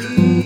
you.